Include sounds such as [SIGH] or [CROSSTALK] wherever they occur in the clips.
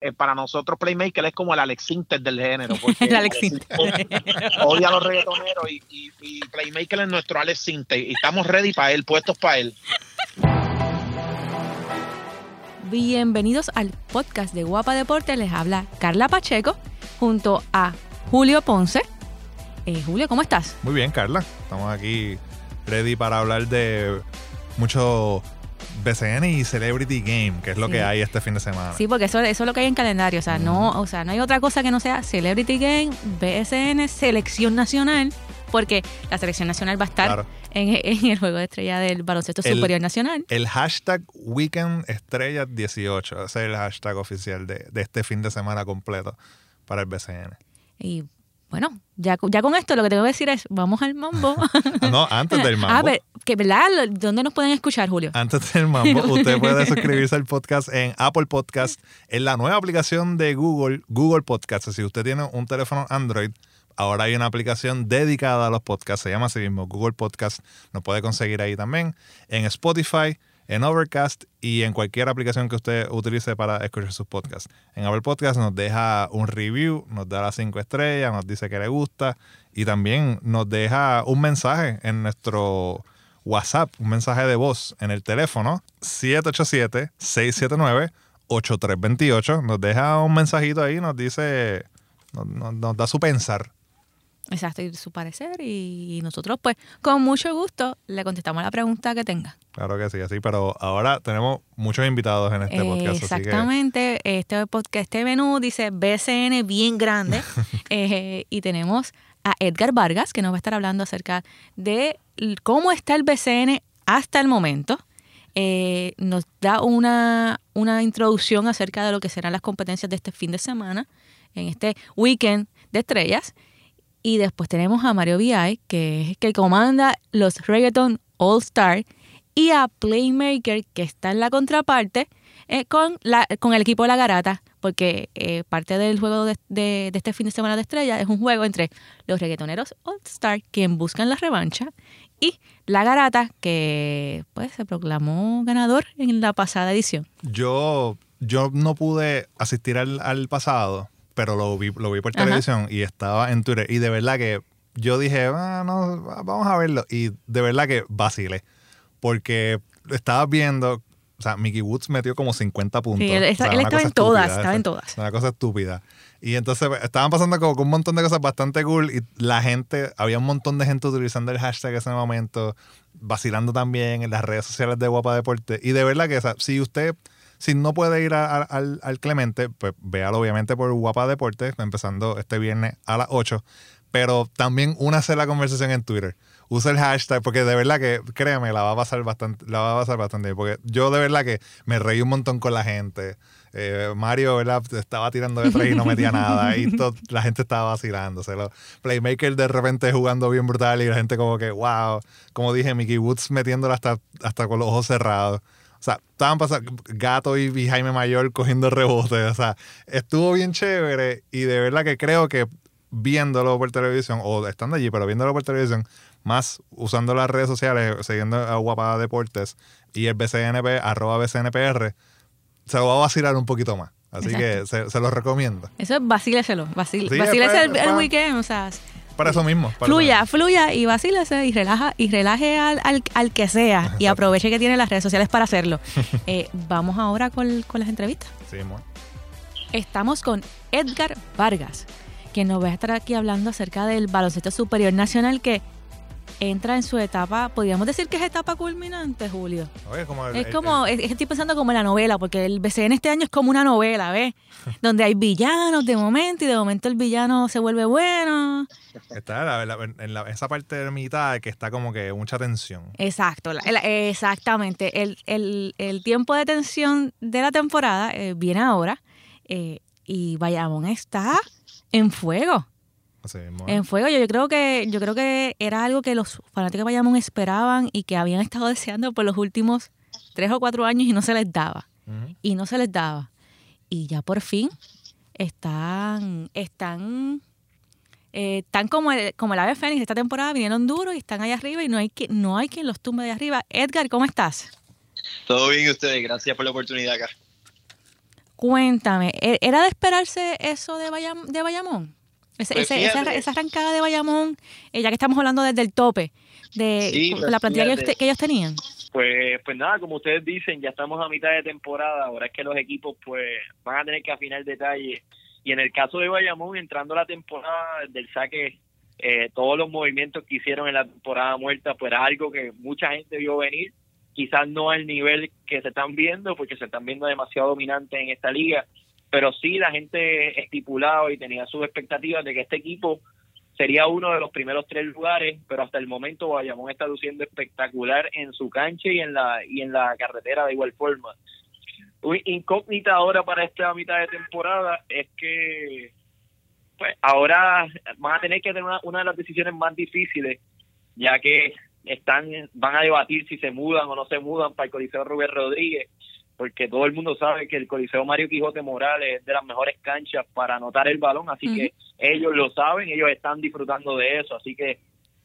eh, para nosotros Playmaker es como el Alex Inter del género. [LAUGHS] Porque El Alex Odia a los reggaetoneros y, y- y Playmaker es nuestro Alex Inter. Y estamos ready para él, puestos para él. Bienvenidos al podcast de Guapa Deporte. Les habla Carla Pacheco junto a Julio Ponce. Eh, Julio, ¿cómo estás? Muy bien, Carla. Estamos aquí ready para hablar de mucho BCN y Celebrity Game, que es lo Sí. que hay este fin de semana. Sí, porque eso, eso es lo que hay en calendario. O sea, no, o sea, no hay otra cosa que no sea Celebrity Game, BSN, Selección Nacional, porque la Selección Nacional va a estar Claro. en, en el Juego de Estrella del Baloncesto El- Superior Nacional. El hashtag Weekend Estrellas 18, ese es el hashtag oficial de, de este fin de semana completo para el BCN. Y bueno, ya, ya con esto lo que tengo que decir es, vamos al mambo. [LAUGHS] Ah, No, antes del [LAUGHS] mambo. Ah, pero, que, ¿verdad? ¿Dónde nos pueden escuchar, Julio? Antes del mambo, [LAUGHS] usted puede suscribirse al podcast en Apple Podcast, en la nueva aplicación de Google, Google Podcast. Si usted tiene un teléfono Android, ahora hay una aplicación dedicada a los podcasts, se llama así mismo Google Podcast. Nos puede conseguir ahí también. En Spotify, en Overcast y en cualquier aplicación que usted utilice para escuchar sus podcasts. En Apple Podcast nos deja un review, nos da las cinco estrellas, nos dice que le gusta y también nos deja un mensaje en nuestro WhatsApp, un mensaje de voz en el teléfono 787-679-8328. Nos deja un mensajito ahí, nos dice, nos, nos- nos da su pensar. Exacto, y su parecer. Y nosotros, pues, con mucho gusto, le contestamos la pregunta que tenga. Claro que sí, así, pero ahora tenemos muchos invitados en este podcast. Así que Exactamente. Este podcast, este menú dice BCN bien grande. [LAUGHS] Eh, y tenemos a Edgar Vargas, que nos va a estar hablando acerca de cómo está el BCN hasta el momento. Eh, nos da una, una introducción acerca de lo que serán las competencias de este fin de semana, en este weekend de estrellas. Y después tenemos a Mario VI, que es que comanda los Reggaeton All Star, y a Playmaker, que está en la contraparte, eh, con, la, con el equipo de la Garata, porque eh, parte del juego de, este fin de semana de estrella es un juego entre los reggaetoneros All Star, quien buscan la revancha, y la Garata, que pues se proclamó ganador en la pasada edición. yo, yo no pude asistir al pasado, pero lo vi, lo vi por Ajá. televisión y estaba en Twitter. Y de verdad que yo dije, ah, no, vamos a verlo. Y de verdad que vacilé. Porque estaba viendo, o sea, Mickey Woods metió como 50 puntos. Sí, él, O está- sea, él una estaba en todas, estúpida, estaba en todas. Una cosa estúpida. Y entonces estaban pasando como un montón de cosas bastante cool y la gente, había un montón de gente utilizando el hashtag en ese momento, vacilando también en las redes sociales de Guapa Deporte. Y de verdad que o sea, si usted, si no puede ir al, al Clemente, pues véalo obviamente por Guapa Deporte, empezando este viernes a las 8. Pero también únase la conversación en Twitter. Usa el hashtag, porque de verdad que, créame, la va a pasar bastante, la va a pasar bastante bien. Porque yo de verdad que me reí un montón con la gente. Eh, Mario, ¿verdad? Estaba tirando de tres y no metía nada. Y la gente estaba vacilándose. Playmaker de repente jugando bien brutal y la gente como que, wow. Como dije, Mickey Woods metiéndola hasta, hasta con los ojos cerrados. O sea, estaban pasando Gato y, y Jaime Mayor cogiendo rebotes. O sea, estuvo bien chévere y de verdad que creo que viéndolo por televisión, o estando allí, pero viéndolo por televisión, más usando las redes sociales, siguiendo a Guapa Deportes y el BCNP, arroba BCNPR, se lo va a vacilar un poquito más. Así que se, se los recomiendo. Eso es vacíleselo, vacil, Sí, vacílese el, el weekend, o sea, Para eso mismo. para fluya, eso fluya y vacílese y relaja y relaje al, al, al que sea y aproveche que tiene las redes sociales para hacerlo. [LAUGHS] Eh, vamos ahora con, con las entrevistas. Sí, mo. Estamos con Edgar Vargas, quien nos va a estar aquí hablando acerca del baloncesto superior nacional que entra en su etapa, podríamos decir que es etapa culminante, Julio. Oye, como el- Es el- como, es- estoy pensando como en la novela, porque el BCN este año es como una novela, ¿ves? [LAUGHS] Donde hay villanos de momento y de momento el villano se vuelve bueno. está la- la- en la- esa parte de mitad que está como que mucha tensión. Exacto, la- exactamente. El, el- el tiempo de tensión de la temporada eh, viene ahora eh, y Bayamón está en fuego. Así mismo. En fuego, yo, yo creo que yo creo que era algo que los fanáticos de Bayamón esperaban y que habían estado [LAUGHS] deseando por los últimos tres o cuatro años y no se les daba. Y no se les daba. Y ya por fin están, están, eh, están como el, como el ave fénix esta temporada, vinieron duros y están allá arriba y no hay, que, no hay quien los tumbe de arriba. Edgar, ¿cómo estás? Todo bien ustedes, gracias por la oportunidad acá. Cuéntame, ¿e- ¿era de esperarse eso de, Bayam- de Bayamón? Ese- Pues ese- esa, arrancada de Bayamón, eh, ya que estamos hablando desde el tope, de Sí, pues la plantilla que, fíjate. usted- que ellos tenían. Pues, pues nada, como ustedes dicen, ya estamos a mitad de temporada. Ahora es que los equipos pues van a tener que afinar detalles. Y en el caso de Bayamón, entrando a la temporada del saque, eh, todos los movimientos que hicieron en la temporada muerta, pues era algo que mucha gente vio venir. Quizás no al nivel que se están viendo, porque se están viendo demasiado dominantes en esta liga. Pero sí, la gente estipulaba y tenía sus expectativas de que este equipo sería uno de los primeros tres lugares, pero hasta el momento Bayamón está luciendo espectacular en su cancha y en la y en la carretera de igual forma. Una incógnita ahora para esta mitad de temporada es que pues ahora van a tener que tener una, una de las decisiones más difíciles, ya que están van a debatir si se mudan o no se mudan para el Coliseo Rubén Rodríguez, porque todo el mundo sabe que el Coliseo Mario Quijote Morales es de las mejores canchas para anotar el balón, así que ellos lo saben, ellos están disfrutando de eso, así que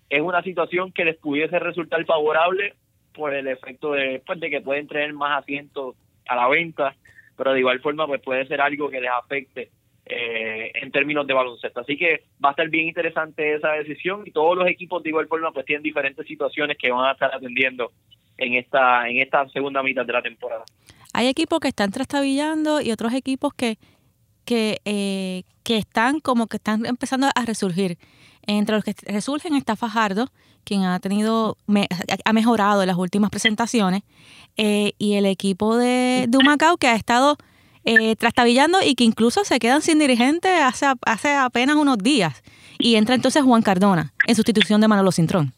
es una situación que les pudiese resultar favorable por el efecto de, pues, de que pueden traer más asientos a la venta, pero de igual forma pues puede ser algo que les afecte eh, en términos de baloncesto. Así que va a estar bien interesante esa decisión y todos los equipos de igual forma pues tienen diferentes situaciones que van a estar atendiendo en esta en esta segunda mitad de la temporada. Hay equipos que están trastabillando y otros equipos que, que, eh, que están como que están empezando a resurgir. Entre los que resurgen está Fajardo, quien ha tenido me- ha mejorado en las últimas presentaciones, eh, y el equipo de, de Humacao que ha estado eh, trastabillando y que incluso se quedan sin dirigente hace, hace apenas unos días. Y entra entonces Juan Cardona en sustitución de Manolo Cintrón.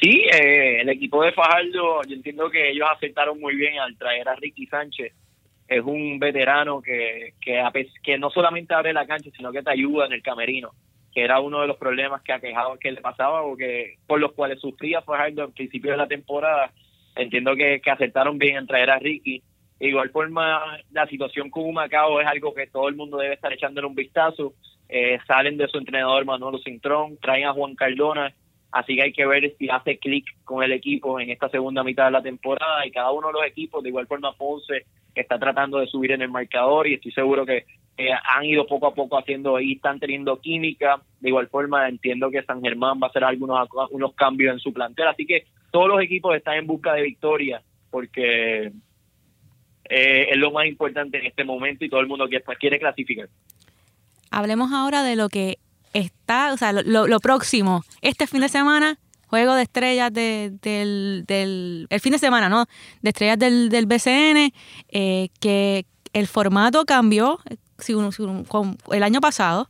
Sí, eh, el equipo de Fajardo, yo entiendo que ellos aceptaron muy bien al traer a Ricky Sánchez. Es un veterano que, que, que no solamente abre la cancha, sino que te ayuda en el camerino, que era uno de los problemas que aquejaba, que le pasaba o que por los cuales sufría Fajardo al principio de la temporada. Entiendo que, que aceptaron bien en traer a Ricky. De igual forma, la situación con Humacao es algo que todo el mundo debe estar echándole un vistazo. Eh, salen de su entrenador Manolo Cintrón, traen a Juan Cardona, Así que hay que ver si hace clic con el equipo en esta segunda mitad de la temporada y cada uno de los equipos, de igual forma Ponce, está tratando de subir en el marcador y estoy seguro que han ido poco a poco haciendo y están teniendo química. De igual forma entiendo que San Germán va a hacer algunos unos cambios en su plantel. Así que todos los equipos están en busca de victoria porque eh, es lo más importante en este momento y todo el mundo pues, quiere clasificar. Hablemos ahora de lo que está, o sea, lo, lo- próximo. Este fin de semana, juego de estrellas de- del, del. El fin de semana, ¿no? De estrellas del, del BCN, eh, que el formato cambió si con el año pasado.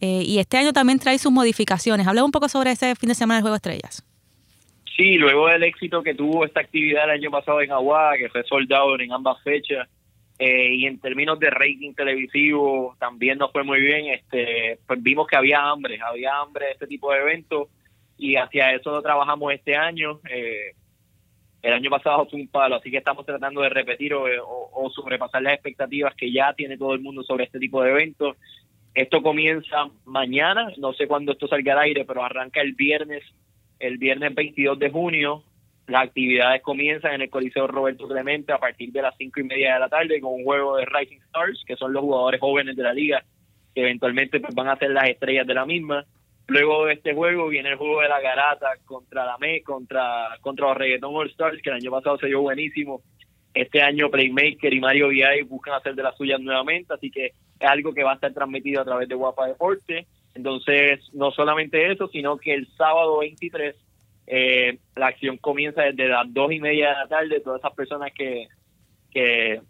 eh, y este año también trae sus modificaciones. Habla un poco sobre ese fin de semana del Juego de Estrellas. Sí, luego del éxito que tuvo esta actividad el año pasado en Aguada, que fue soldado en ambas fechas, eh, y en términos de rating televisivo también nos fue muy bien, este, pues vimos que había hambre, había hambre de este tipo de eventos, y hacia eso trabajamos este año. eh, el año pasado fue un palo, así que estamos tratando de repetir o, o- o sobrepasar las expectativas que ya tiene todo el mundo sobre este tipo de eventos. Esto comienza mañana, no sé cuándo esto salga al aire, pero arranca el viernes, el viernes 22 de junio. Las actividades comienzan en el Coliseo Roberto Clemente a partir de las cinco y media de la tarde con un juego de Rising Stars, que son los jugadores jóvenes de la liga, que eventualmente pues, van a ser las estrellas de la misma. Luego de este juego viene el juego de la garata contra la ME, contra, contra los Reggaeton All Stars, que el año pasado se dio buenísimo. Este año Playmaker y Mario VI buscan hacer de las suyas nuevamente, así que es algo que va a estar transmitido a través de Guapa Deporte. Entonces, no solamente eso, sino que el sábado 23 eh, la acción comienza desde las dos y media de la tarde. Todas esas personas que, que,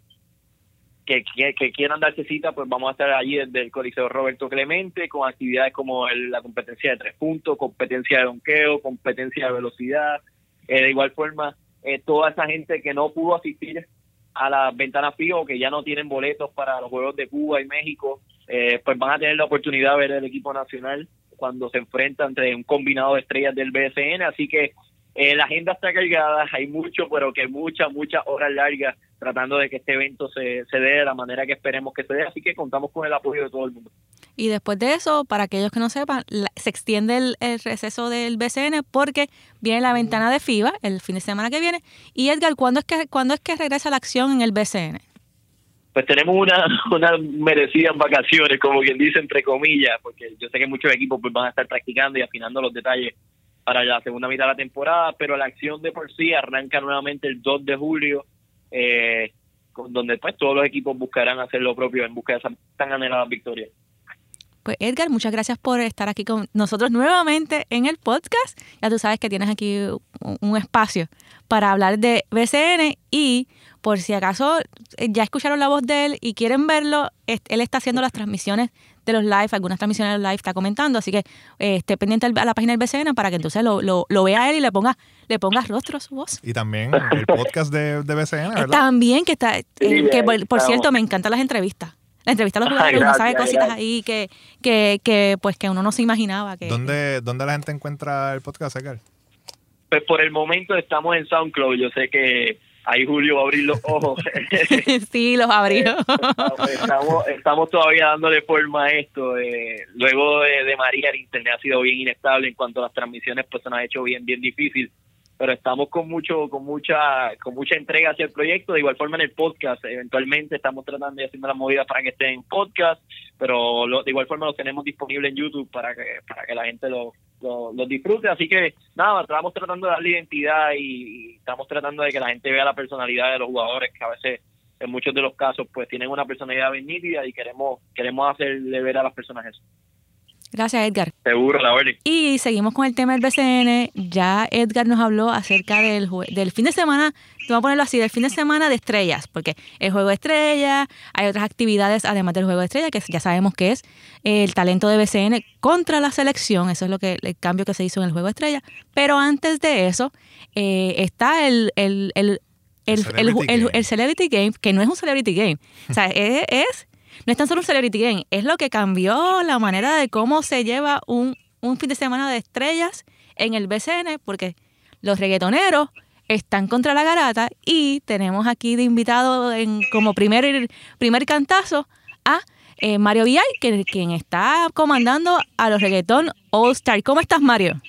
que, que- quieran darse cita, pues vamos a estar allí desde el Coliseo Roberto Clemente con actividades como el- la competencia de tres puntos, competencia de donqueo, competencia de velocidad. Eh, de igual forma, eh, toda esa gente que no pudo asistir a las ventanas fijas o que ya no tienen boletos para los Juegos de Cuba y México, eh, pues van a tener la oportunidad de ver el equipo nacional cuando se enfrenta entre un combinado de estrellas del BSN. Así que eh, la agenda está cargada, hay mucho, pero que muchas, muchas horas largas tratando de que este evento se, se dé de la manera que esperemos que se dé. Así que contamos con el apoyo de todo el mundo. Y después de eso, para aquellos que no sepan, se extiende el, el receso del BCN porque viene la ventana de FIBA el fin de semana que viene. Y Edgar, ¿cuándo es que, ¿cuándo es que regresa la acción en el BCN? Pues tenemos una, [LAUGHS] unas merecidas vacaciones, como quien dice, entre comillas, porque yo sé que muchos equipos pues, van a estar practicando y afinando los detalles para la segunda mitad de la temporada, pero la acción de por sí arranca nuevamente el 2 de julio, eh, con donde pues todos los equipos buscarán hacer lo propio en busca de esa tan anhelada victoria. Pues Edgar, muchas gracias por estar aquí con nosotros nuevamente en el podcast. Ya tú sabes que tienes aquí un espacio para hablar de BCN y por si acaso eh, ya escucharon la voz de él y quieren verlo, él está haciendo las transmisiones de los live, algunas transmisiones de los live está comentando, así que eh, esté pendiente a la página del BCN para que entonces lo, lo, lo vea él y le ponga, le ponga rostro a su voz. Y también el podcast de, de BCN, ¿verdad? También, que está, que por, cierto, me encantan las entrevistas la entrevista a los jugadores, uno sabe cositas ahí que, que, que, pues, que uno no se imaginaba. Que, ¿Dónde, ¿Dónde la gente encuentra el podcast, Edgar? Pues por el momento estamos en SoundCloud. Yo sé que ahí Julio va a abrir los ojos. [LAUGHS] sí, los abrió. estamos, estamos todavía dándole forma a esto. Eh, luego de, de, María, el internet ha sido bien inestable en cuanto a las transmisiones, pues se nos ha hecho bien, bien difícil pero estamos con mucho con mucha con mucha entrega hacia el proyecto. De igual forma en el podcast eventualmente estamos tratando de hacer la movida para que esté en podcast pero de igual forma lo tenemos disponible en YouTube para que para que la gente lo, lo, disfrute. Así que nada estamos tratando de darle identidad y, estamos tratando de que la gente vea la personalidad de los jugadores que a veces en muchos de los casos pues tienen una personalidad bien nítida y queremos queremos hacerle ver a las personas eso Gracias, Edgar. Seguro, la verdad. Y seguimos con el tema del BCN. Ya Edgar nos habló acerca del, del fin de semana, vamos a ponerlo así, del fin de semana de estrellas, porque el juego de estrellas, hay otras actividades además del juego de estrellas, que ya sabemos que es el talento de BCN contra la selección, eso es lo que el cambio que se hizo en el juego de estrellas. Pero antes de eso, eh, está el, el, el, el, Celebrity Game, que no es un Celebrity Game. O sea, [LAUGHS] es no es tan solo un celebrity game, es lo que cambió la manera de cómo se lleva un, fin de semana de estrellas en el BCN, porque los reggaetoneros están contra la garata y tenemos aquí de invitado en, como primer, primer cantazo a eh, Mario Villay, que, quien está comandando a los reggaeton All Star. ¿Cómo estás, Mario?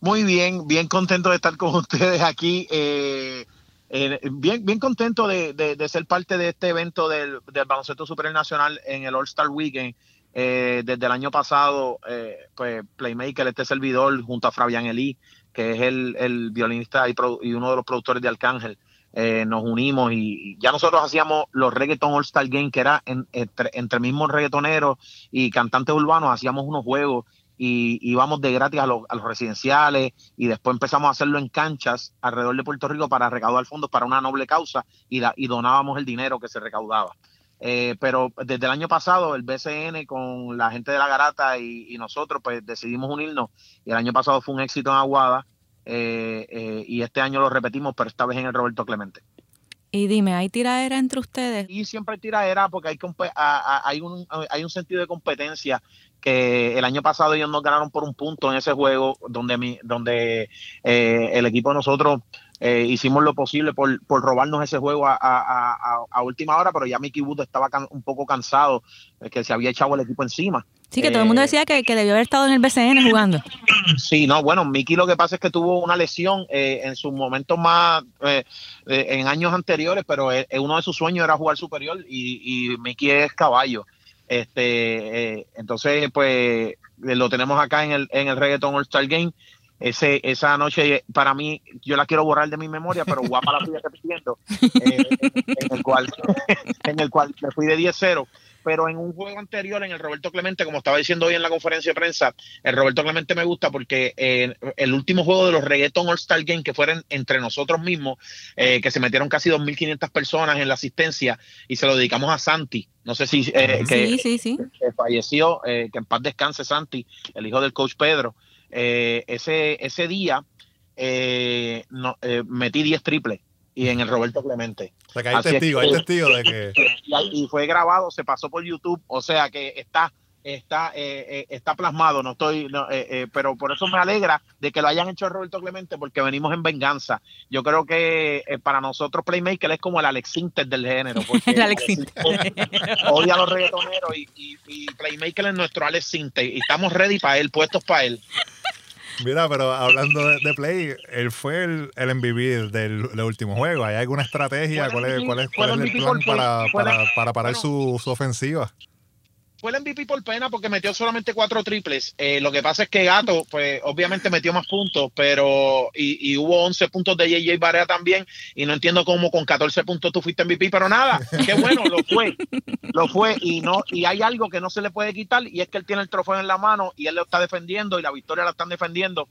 Muy bien, bien contento de estar con ustedes aquí. Eh, eh, bien, bien contento de, de, ser parte de este evento del, del baloncesto nacional en el All Star Weekend. Eh, desde el año pasado, eh, pues Playmaker, este servidor, junto a Fabián Elí, que es el, el violinista y, y, uno de los productores de Arcángel, nos unimos y, ya nosotros hacíamos los Reggaeton All Star Game, que era entre, entre mismos reggaetoneros y cantantes urbanos, hacíamos unos juegos y íbamos de gratis a los, residenciales y después empezamos a hacerlo en canchas alrededor de Puerto Rico para recaudar fondos para una noble causa y, y donábamos el dinero que se recaudaba. Eh, pero desde el año pasado el BCN con la gente de la Garata y, nosotros pues decidimos unirnos y el año pasado fue un éxito en Aguada eh, eh, y este año lo repetimos pero esta vez en el Roberto Clemente. Y dime, ¿hay tiradera entre ustedes? Y siempre hay tiradera porque hay, hay, un, hay un sentido de competencia que el año pasado ellos nos ganaron por un punto en ese juego donde, mi, donde eh, el equipo de nosotros eh, hicimos lo posible por, por robarnos ese juego a, a, a, última hora, pero ya Mickey Wood estaba un poco cansado, que se había echado el equipo encima. Sí, que todo el mundo eh, decía que, que, debió haber estado en el BCN jugando. [CLEARS THROAT] Sí, no, bueno, Mickey lo que pasa es que tuvo una lesión en sus momentos más, en años anteriores, pero uno de sus sueños era jugar superior y, y Mickey es caballo. Este, eh, entonces, pues lo tenemos acá en el, en el Reggaeton All Star Game. Ese, esa noche, para mí, yo la quiero borrar de mi memoria, pero guapa la estoy repitiendo. [LAUGHS] Eh, en, el cual, [LAUGHS] en el cual me fui de 10-0 pero en un juego anterior, en el Roberto Clemente, como estaba diciendo hoy en la conferencia de prensa, el Roberto Clemente me gusta porque eh, el último juego de los Reggaeton All-Star Game, que fueron entre nosotros mismos, eh, que se metieron casi 2.500 personas en la asistencia y se lo dedicamos a Santi. No sé si eh, que, sí, sí, falleció, que en paz descanse Santi, el hijo del coach Pedro. ese, ese día no, metí 10 triples y en el Roberto Clemente. O sea que hay testigo, hay testigo de que... [LAUGHS] Y fue grabado, se pasó por YouTube, o sea que está está eh, eh, está plasmado, no estoy, eh, pero por eso me alegra de que lo hayan hecho Roberto Clemente porque venimos en venganza. Yo creo que para nosotros Playmaker es como el Alex Sinter del género. Porque [LAUGHS] el Alex Odia a los reggaetoneros y, y, Playmaker es nuestro Alex Sinter y estamos ready para él, puestos para él. Mira, pero hablando de, Play, él fue el, el MVP del, último juego. ¿Hay alguna estrategia? ¿Cuál es, cuál es, cuál es el plan para, para, para parar su, su ofensiva? Fue el MVP por pena porque metió solamente cuatro triples. Eh, lo que pasa es que Gato, pues obviamente metió más puntos, pero y, hubo 11 puntos de JJ Barea también. Y no entiendo cómo con 14 puntos tú fuiste MVP, pero nada, qué bueno, lo fue. Lo fue y no y hay algo que no se le puede quitar y es que él tiene el trofeo en la mano y él lo está defendiendo y la victoria la están defendiendo.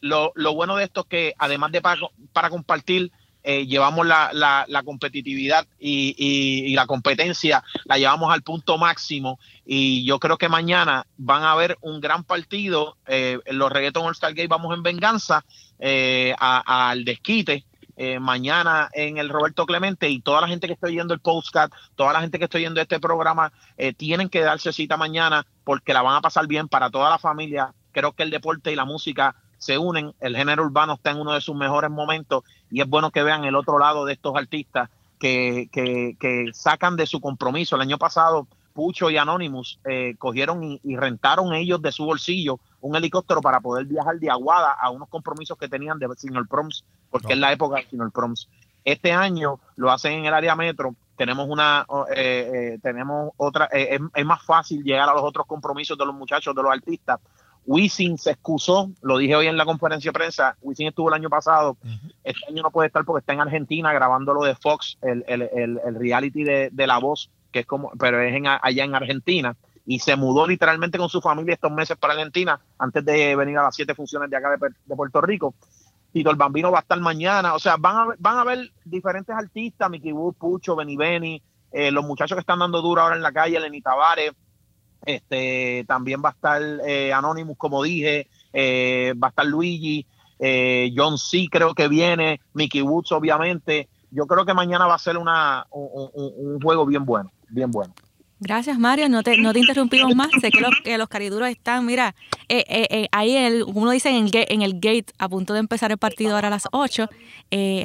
Lo, lo bueno de esto es que además de para, para compartir eh, llevamos la, la, competitividad y, la competencia, la llevamos al punto máximo y yo creo que mañana van a haber un gran partido. Eh, los Reggaeton All Star Game vamos en venganza eh, al desquite. mañana en el Roberto Clemente y toda la gente que está oyendo el postcard, toda la gente que está oyendo este programa, tienen que darse cita mañana porque la van a pasar bien para toda la familia. Creo que el deporte y la música se unen, el género urbano está en uno de sus mejores momentos y es bueno que vean el otro lado de estos artistas que, que, sacan de su compromiso. El año pasado, Pucho y Anonymous eh, cogieron y, rentaron ellos de su bolsillo un helicóptero para poder viajar de Aguada a unos compromisos que tenían de Señor Proms, porque es la época de Señor Proms. Este año lo hacen en el área metro. Tenemos una, eh, eh, tenemos otra, es, es más fácil llegar a los otros compromisos de los muchachos, de los artistas, Wisin se excusó, lo dije hoy en la conferencia de prensa, Wisin estuvo el año pasado, este año no puede estar porque está en Argentina grabando lo de Fox, el, reality de, La Voz, que es como, pero es allá en Argentina, y se mudó literalmente con su familia estos meses para Argentina, antes de venir a las siete funciones de acá de, Puerto Rico. Tito el Bambino va a estar mañana, o sea, van a, van a ver diferentes artistas, Mickey Wood, Pucho, Benny Benny, eh, los muchachos que están dando duro ahora en la calle, Lenny Tavares, este, también va a estar eh, Anonymous, como dije, eh, va a estar Luigi, eh, John C creo que viene, Mickey Woods obviamente. Yo creo que mañana va a ser una, un, juego bien bueno, bien bueno. Gracias, Mario. No te, no te interrumpimos más. Sé que los, que los cariduros están, mira, ahí el, uno dice en el, en el gate a punto de empezar el partido ahora a las 8.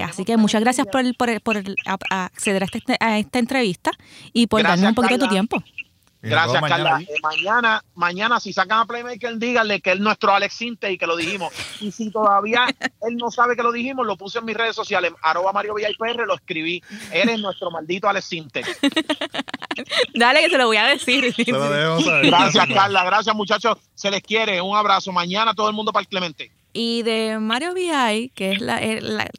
así que muchas gracias por, por, por acceder a, este, a, esta entrevista y por darnos un poquito de tu tiempo. Gracias, Carla. Eh, mañana, mañana, si sacan a Playmaker, díganle que es nuestro Alex Sinte y que lo dijimos. Y si todavía [LAUGHS] él no sabe que lo dijimos, lo puse en mis redes sociales, arroba Mario PR, lo escribí. Eres nuestro maldito Alex Sinte. [LAUGHS] Dale que se lo voy a decir. [LAUGHS] gracias, Carla. Gracias, muchachos. Se les quiere. Un abrazo. Mañana todo el mundo para el Clemente. Y de Mario VI, que es la,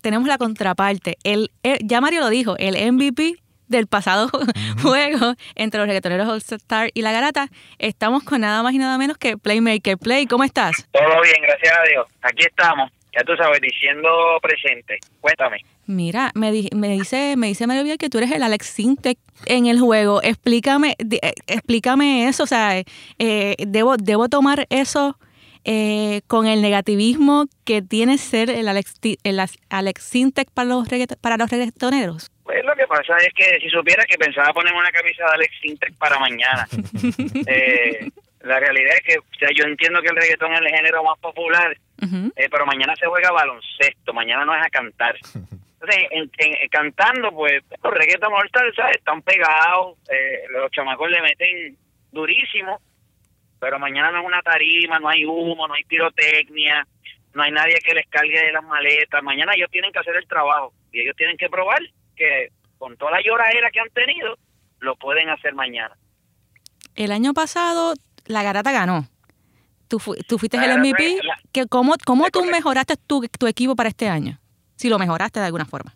tenemos la contraparte. El, ya Mario lo dijo, el MVP del pasado [LAUGHS] juego entre los reggaetoneros All Star y La Garata. Estamos con nada más y nada menos que Playmaker. Play, ¿cómo estás? Todo bien, gracias a Dios. Aquí estamos, ya tú sabes, diciendo presente. Cuéntame. Mira, me, me dice me dice Mario que tú eres el Alex Sintec en el juego. Explícame eh, explícame eso, o sea, eh, debo debo tomar eso eh, con el negativismo que tiene ser el Alex, el Alex Sintec para los, para los reggaetoneros? Pues lo que pasa es que si supiera que pensaba ponerme una camisa de Alex Sintec para mañana. [LAUGHS] eh, la realidad es que o sea, yo entiendo que el reggaetón es el género más popular, eh, pero mañana se juega baloncesto, mañana no es a cantar. Entonces, en, cantando, pues los reggaetón ¿sabes? están pegados, eh, los chamacos le meten durísimo pero mañana no es una tarima, no hay humo, no hay pirotecnia, no hay nadie que les cargue de las maletas. Mañana ellos tienen que hacer el trabajo y ellos tienen que probar que con toda la lloradera que han tenido, lo pueden hacer mañana. El año pasado la Garata ganó. Tú, tú fuiste el MVP. que ¿Cómo, cómo tú mejoraste tu, tu equipo para este año? Si lo mejoraste de alguna forma.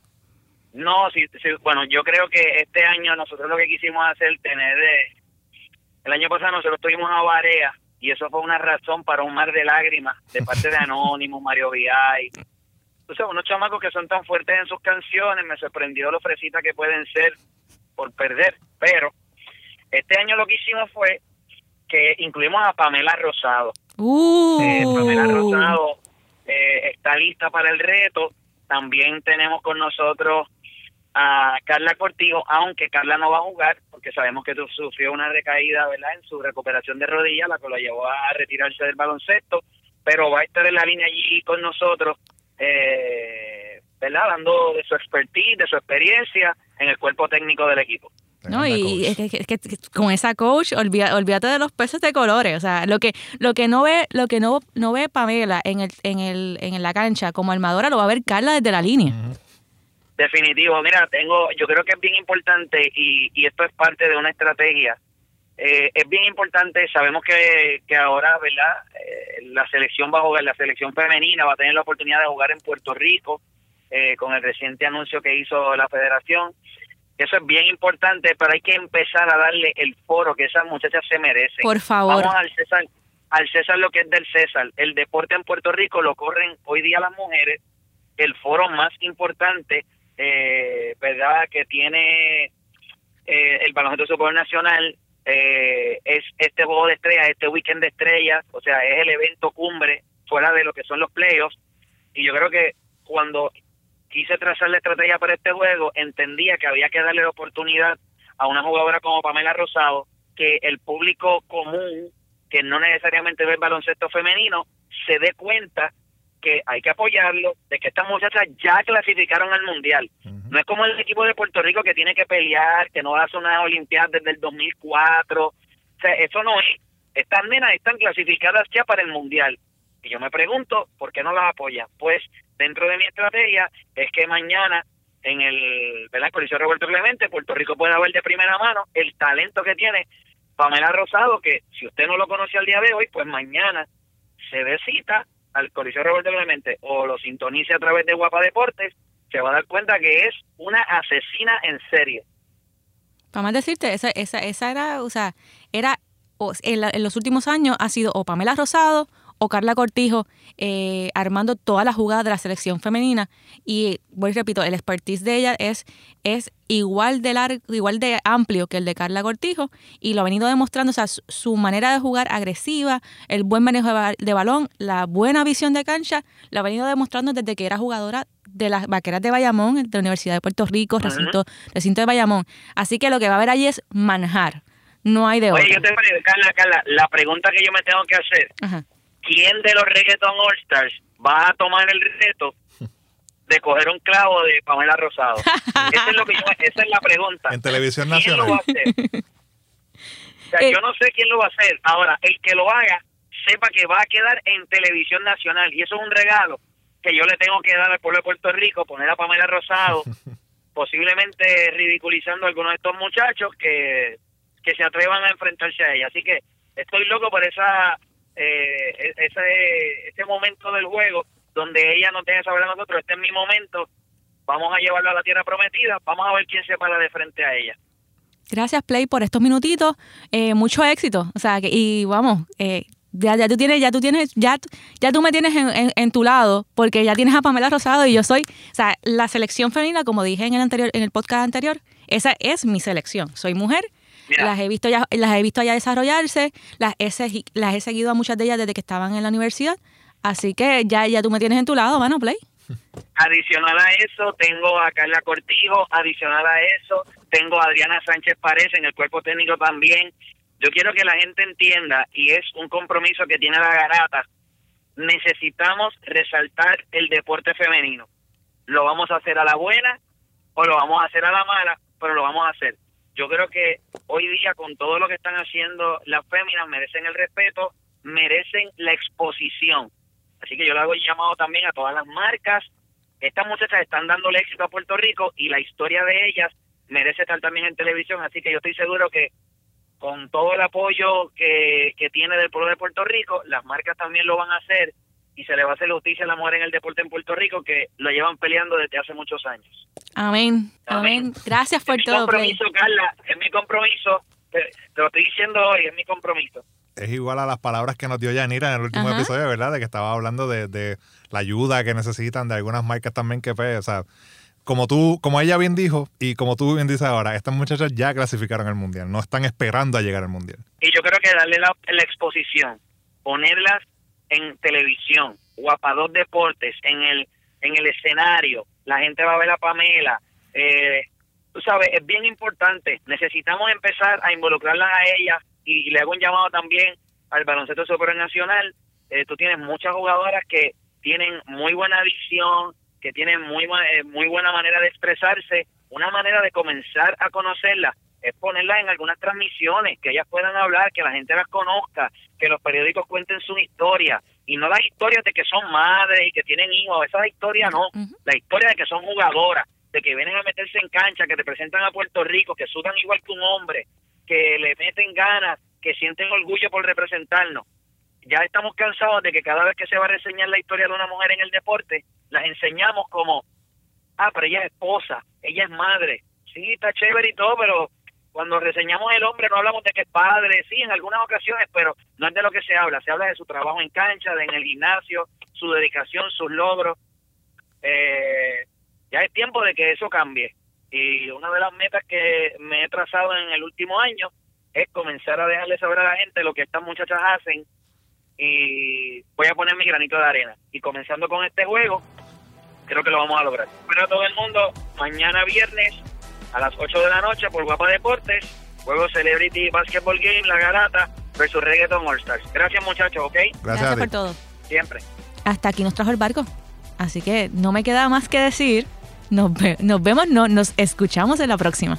No, sí, bueno, yo creo que este año nosotros lo que quisimos hacer, tener de, el año pasado nosotros tuvimos a Barea y eso fue una razón para un mar de lágrimas de parte de [LAUGHS] Anónimo, Mario Viay. Entonces, unos chamacos que son tan fuertes en sus canciones, me sorprendió lo fresita que pueden ser por perder. Pero este año lo que hicimos fue que incluimos a Pamela Rosado. Uh. Eh, Pamela Rosado eh, está lista para el reto. También tenemos con nosotros a Carla Cortijo, aunque Carla no va a jugar, porque sabemos que sufrió una recaída ¿verdad? en su recuperación de rodilla, la que lo llevó a retirarse del baloncesto, pero va a estar en la línea allí con nosotros, eh, ¿verdad? dando de su expertise, de su experiencia en el cuerpo técnico del equipo. No, y es que, con esa coach, olvídate de los peces de colores. O sea, lo que, lo que no ve, lo que no, no ve Pamela en el, en el, en la cancha como armadora, lo va a ver Carla desde la línea. Definitivo, mira, tengo, yo creo que es bien importante y, y esto es parte de una estrategia. Eh, es bien importante, sabemos que, que ahora, ¿verdad? Eh, la selección va a jugar, la selección femenina va a tener la oportunidad de jugar en Puerto Rico eh, con el reciente anuncio que hizo la federación. Eso es bien importante, pero hay que empezar a darle el foro que esas muchachas se merecen. Por favor. Vamos al César, al César lo que es del César. El deporte en Puerto Rico lo corren hoy día las mujeres. El foro más importante eh, ¿verdad? Que tiene eh, el baloncesto super nacional eh, es este juego de estrellas, este weekend de estrellas, o sea, es el evento cumbre fuera de lo que son los playoffs. Y yo creo que cuando quise trazar la estrategia para este juego, entendía que había que darle la oportunidad a una jugadora como Pamela Rosado, que el público común, que no necesariamente ve el baloncesto femenino, se dé cuenta que hay que apoyarlo, de que estas muchachas ya clasificaron al Mundial. No es como el equipo de Puerto Rico que tiene que pelear, que no hace una Olimpiada desde el 2004. O sea, eso no es. Estas nenas están clasificadas ya para el Mundial. Y yo me pregunto, ¿por qué no las apoya? Pues dentro de mi estrategia es que mañana en el ¿verdad? Coliseo Roberto Clemente, Puerto Rico pueda ver de primera mano el talento que tiene Pamela Rosado, que si usted no lo conoce al día de hoy, pues mañana se dé cita al Coliseo Roberto Clemente o lo sintonice a través de Guapa Deportes, se va a dar cuenta que es una asesina en serie. Para decirte, esa, esa, esa era, o sea, era, en, en los últimos años ha sido o Pamela Rosado o Carla Cortijo eh, armando todas las jugadas de la selección femenina. Y voy repito, el expertise de ella es, es igual de largo, igual de amplio que el de Carla Cortijo y lo ha venido demostrando, o sea, su, manera de jugar agresiva, el buen manejo de, balón, la buena visión de cancha, lo ha venido demostrando desde que era jugadora de las vaqueras de Bayamón, de la Universidad de Puerto Rico, recinto, recinto de Bayamón. Así que lo que va a haber allí es manjar. No hay de Oye, yo te Carla, Carla, la pregunta que yo me tengo que hacer. Ajá ¿quién de los Reggaeton All Stars va a tomar el reto de coger un clavo de Pamela Rosado? [LAUGHS] esa, es lo que esa es la pregunta. En televisión nacional. ¿Quién lo va a hacer? O sea, yo no sé quién lo va a hacer. Ahora, el que lo haga, sepa que va a quedar en televisión nacional. Y eso es un regalo que yo le tengo que dar al pueblo de Puerto Rico, poner a Pamela Rosado, [LAUGHS] posiblemente ridiculizando a algunos de estos muchachos que, que se atrevan a enfrentarse a ella. Así que estoy loco por esa eh, e-, ese, ese momento del juego donde ella no tenga que saber a nosotros, este es mi momento, vamos a llevarlo a la tierra prometida, vamos a ver quién se para de frente a ella. Gracias Play por estos minutitos, eh, mucho éxito, o sea, que, y vamos, eh, ya, ya tú tienes, ya tú tienes, ya, ya tú me tienes en, en, tu lado, porque ya tienes a Pamela Rosado y yo soy, o sea, la selección femenina, como dije en el anterior, en el podcast anterior, esa es mi selección. Soy mujer las he visto ya, las he visto ya desarrollarse, las he, las he seguido a muchas de ellas desde que estaban en la universidad. Así que ya, ya tú me tienes en tu lado, bueno, Play. [LAUGHS] Adicional a eso, tengo a Carla Cortijo, adicional a eso, tengo a Adriana Sánchez Párez en el cuerpo técnico también. Yo quiero que la gente entienda, y es un compromiso que tiene la garata, necesitamos resaltar el deporte femenino. Lo vamos a hacer a la buena o lo vamos a hacer a la mala, pero lo vamos a hacer yo creo que hoy día con todo lo que están haciendo las féminas merecen el respeto, merecen la exposición. Así que yo le hago el llamado también a todas las marcas. Estas muchachas están dándole éxito a Puerto Rico y la historia de ellas merece estar también en televisión. Así que yo estoy seguro que con todo el apoyo que, que tiene del pueblo de Puerto Rico, las marcas también lo van a hacer y se le va a hacer justicia a la mujer en el deporte en Puerto Rico que lo llevan peleando desde hace muchos años. Amén. Amén. Gracias por todo. Es mi compromiso, Carla, es mi compromiso. Te, lo estoy diciendo hoy, es mi compromiso. Es igual a las palabras que nos dio Yanira en el último episodio, ¿verdad? De que estaba hablando de, de, la ayuda que necesitan de algunas marcas también que, pues, o sea, como tú, como ella bien dijo y como tú bien dices ahora, estas muchachas ya clasificaron al mundial, no están esperando a llegar al mundial. Y yo creo que darle la, la exposición, ponerlas en televisión o a dos deportes en el en el escenario la gente va a ver a Pamela eh, tú sabes es bien importante. Necesitamos empezar a involucrarlas a ella y, le hago un llamado también al baloncesto supernacional eh, tú tienes muchas jugadoras que tienen muy buena visión que tienen muy eh, muy buena manera de expresarse una manera de comenzar a conocerla es ponerlas en algunas transmisiones, que ellas puedan hablar, que la gente las conozca, que los periódicos cuenten su historia, y no las historias de que son madres y que tienen hijos, esa historia no, la historia de que son jugadoras, de que vienen a meterse en cancha, que representan a Puerto Rico, que sudan igual que un hombre, que le meten ganas, que sienten orgullo por representarnos. Ya estamos cansados de que cada vez que se va a reseñar la historia de una mujer en el deporte, las enseñamos como, ah, pero ella es esposa, ella es madre. Sí, está chévere y todo, pero cuando reseñamos el hombre no hablamos de que es padre, sí, en algunas ocasiones, pero no es de lo que se habla, se habla de su trabajo en cancha, de en el gimnasio, su dedicación, sus logros. Eh, ya es tiempo de que eso cambie. Y una de las metas que me he trazado en el último año es comenzar a dejarle saber a la gente lo que estas muchachas hacen y voy a poner mi granito de arena. Y comenzando con este juego, creo que lo vamos a lograr. Bueno, todo el mundo, mañana viernes a las 8 de la noche por Guapa Deportes, juego Celebrity Basketball Game, La Garata versus Reggaeton All Stars. Gracias muchachos, ¿ok? Gracias por todo. Siempre. Hasta aquí nos trajo el barco. Así que no me queda más que decir. Nos, nos vemos, no, nos escuchamos en la próxima.